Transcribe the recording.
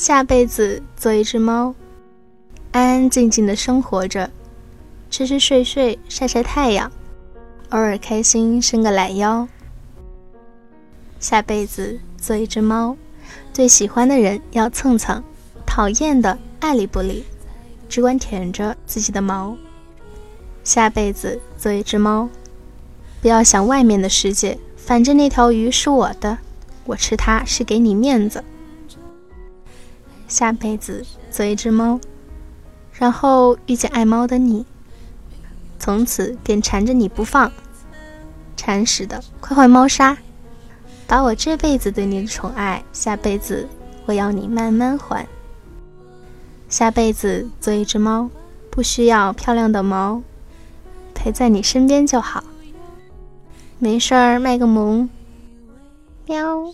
下辈子做一只猫，安安静静的生活着，吃吃睡睡，晒晒太阳，偶尔开心伸个懒腰。下辈子做一只猫，最喜欢的人要蹭蹭，讨厌的爱理不理，只管舔着自己的毛。下辈子做一只猫，不要想外面的世界，反正那条鱼是我的，我吃它是给你面子。下辈子做一只猫，然后遇见爱猫的你，从此便缠着你不放，馋死的快换猫砂，把我这辈子对你的宠爱，下辈子我要你慢慢还。下辈子做一只猫，不需要漂亮的毛，陪在你身边就好，没事儿卖个萌，喵。